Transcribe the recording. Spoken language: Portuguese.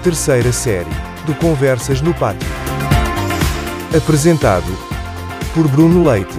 terceira série do Conversas no Pátio. Apresentado por Bruno Leite.